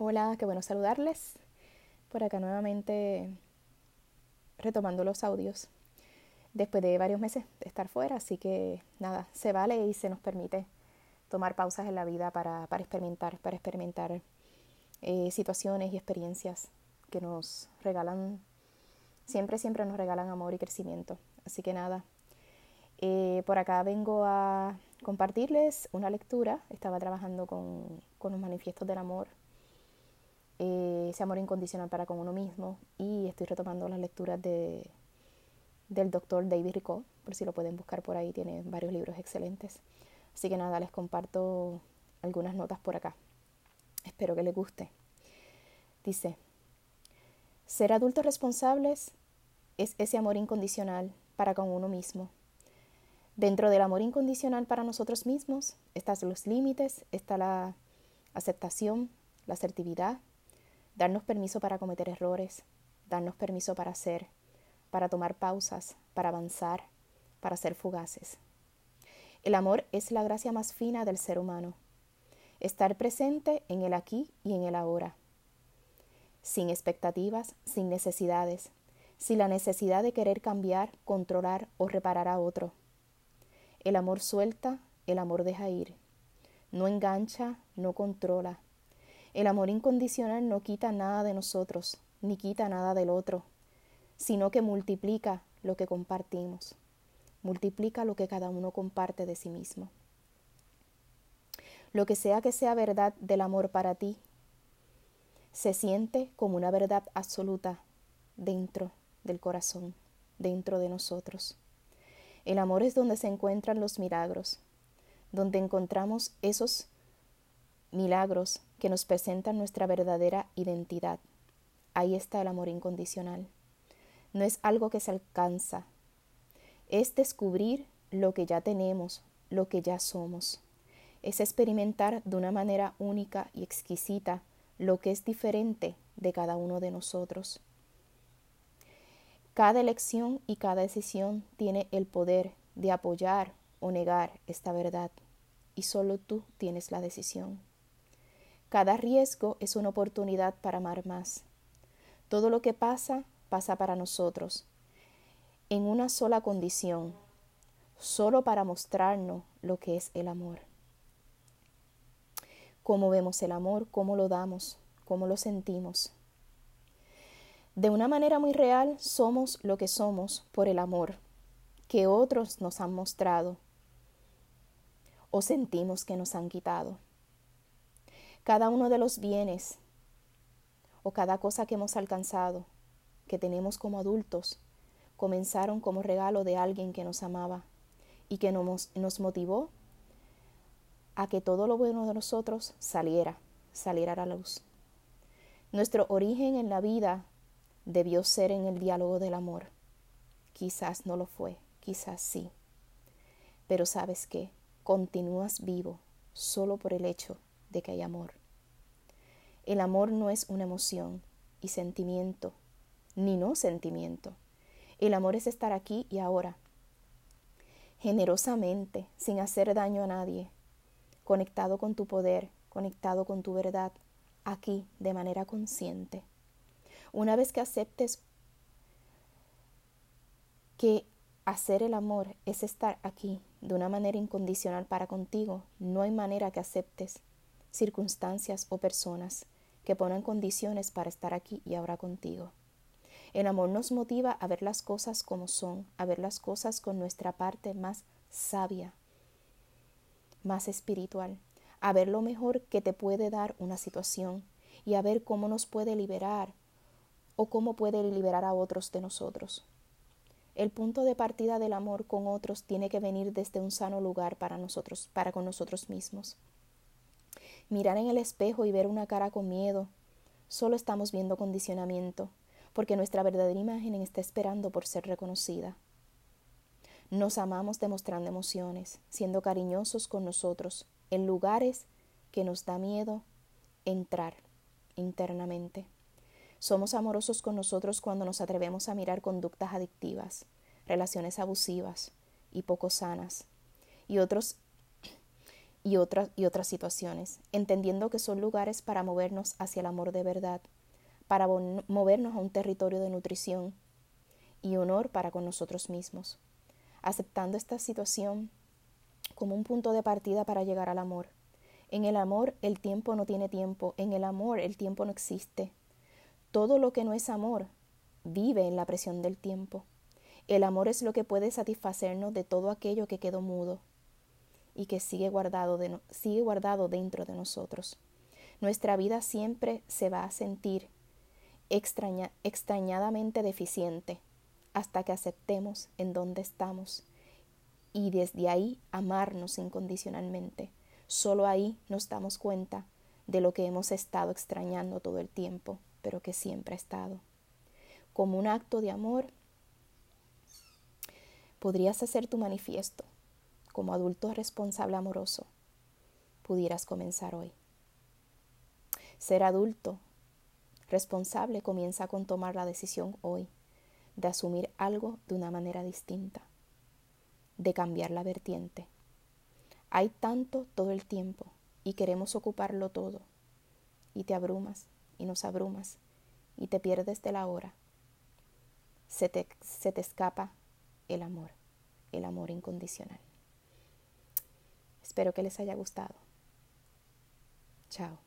Hola, qué bueno saludarles. Por acá nuevamente retomando los audios después de varios meses de estar fuera, así que nada, se vale y se nos permite tomar pausas en la vida para, experimentar, para experimentar eh, situaciones y experiencias que nos regalan, siempre, siempre nos regalan amor y crecimiento. Así que nada, eh, por acá vengo a compartirles una lectura, estaba trabajando con, con los manifiestos del amor eh, ese amor incondicional para con uno mismo y estoy retomando las lecturas de, del doctor David Rico, por si lo pueden buscar por ahí, tiene varios libros excelentes. Así que nada, les comparto algunas notas por acá. Espero que les guste. Dice, ser adultos responsables es ese amor incondicional para con uno mismo. Dentro del amor incondicional para nosotros mismos están los límites, está la aceptación, la asertividad, darnos permiso para cometer errores, darnos permiso para hacer, para tomar pausas, para avanzar, para ser fugaces. El amor es la gracia más fina del ser humano. Estar presente en el aquí y en el ahora. Sin expectativas, sin necesidades, sin la necesidad de querer cambiar, controlar o reparar a otro. El amor suelta, el amor deja ir. No engancha, no controla, el amor incondicional no quita nada de nosotros, ni quita nada del otro, sino que multiplica lo que compartimos, multiplica lo que cada uno comparte de sí mismo. Lo que sea que sea verdad del amor para ti, se siente como una verdad absoluta dentro del corazón, dentro de nosotros. El amor es donde se encuentran los milagros, donde encontramos esos milagros que nos presentan nuestra verdadera identidad. Ahí está el amor incondicional. No es algo que se alcanza, es descubrir lo que ya tenemos, lo que ya somos. Es experimentar de una manera única y exquisita lo que es diferente de cada uno de nosotros. Cada elección y cada decisión tiene el poder de apoyar o negar esta verdad, y solo tú tienes la decisión. Cada riesgo es una oportunidad para amar más. Todo lo que pasa, pasa para nosotros, en una sola condición, solo para mostrarnos lo que es el amor. Cómo vemos el amor, cómo lo damos, cómo lo sentimos. De una manera muy real, somos lo que somos por el amor que otros nos han mostrado o sentimos que nos han quitado. Cada uno de los bienes o cada cosa que hemos alcanzado, que tenemos como adultos, comenzaron como regalo de alguien que nos amaba y que nos, motivó a que todo lo bueno de nosotros saliera, saliera a la luz. Nuestro origen en la vida debió ser en el diálogo del amor. Quizás no lo fue, quizás sí. Pero sabes qué, continúas vivo solo por el hecho de que hay amor. El amor no es una emoción y sentimiento, ni no sentimiento. El amor es estar aquí y ahora, generosamente, sin hacer daño a nadie, conectado con tu poder, conectado con tu verdad, aquí de manera consciente. Una vez que aceptes que hacer el amor es estar aquí de una manera incondicional para contigo, no hay manera que aceptes circunstancias o personas que ponen condiciones para estar aquí y ahora contigo. El amor nos motiva a ver las cosas como son, a ver las cosas con nuestra parte más sabia, más espiritual, a ver lo mejor que te puede dar una situación y a ver cómo nos puede liberar o cómo puede liberar a otros de nosotros. El punto de partida del amor con otros tiene que venir desde un sano lugar para nosotros, para con nosotros mismos. Mirar en el espejo y ver una cara con miedo, solo estamos viendo condicionamiento, porque nuestra verdadera imagen está esperando por ser reconocida. Nos amamos demostrando emociones, siendo cariñosos con nosotros, en lugares que nos da miedo entrar internamente. Somos amorosos con nosotros cuando nos atrevemos a mirar conductas adictivas, relaciones abusivas y poco sanas, y otros y otras, y otras situaciones, entendiendo que son lugares para movernos hacia el amor de verdad, para movernos a un territorio de nutrición y honor para con nosotros mismos, aceptando esta situación como un punto de partida para llegar al amor. En el amor el tiempo no tiene tiempo, en el amor el tiempo no existe. Todo lo que no es amor vive en la presión del tiempo. El amor es lo que puede satisfacernos de todo aquello que quedó mudo y que sigue guardado, sigue guardado dentro de nosotros. Nuestra vida siempre se va a sentir extraña, extrañadamente deficiente hasta que aceptemos en dónde estamos y desde ahí amarnos incondicionalmente. Solo ahí nos damos cuenta de lo que hemos estado extrañando todo el tiempo, pero que siempre ha estado. Como un acto de amor, podrías hacer tu manifiesto. Como adulto responsable amoroso, pudieras comenzar hoy. Ser adulto responsable comienza con tomar la decisión hoy de asumir algo de una manera distinta, de cambiar la vertiente. Hay tanto todo el tiempo y queremos ocuparlo todo y te abrumas y nos abrumas y te pierdes de la hora. Se te, se te escapa el amor, el amor incondicional. Espero que les haya gustado. Chao.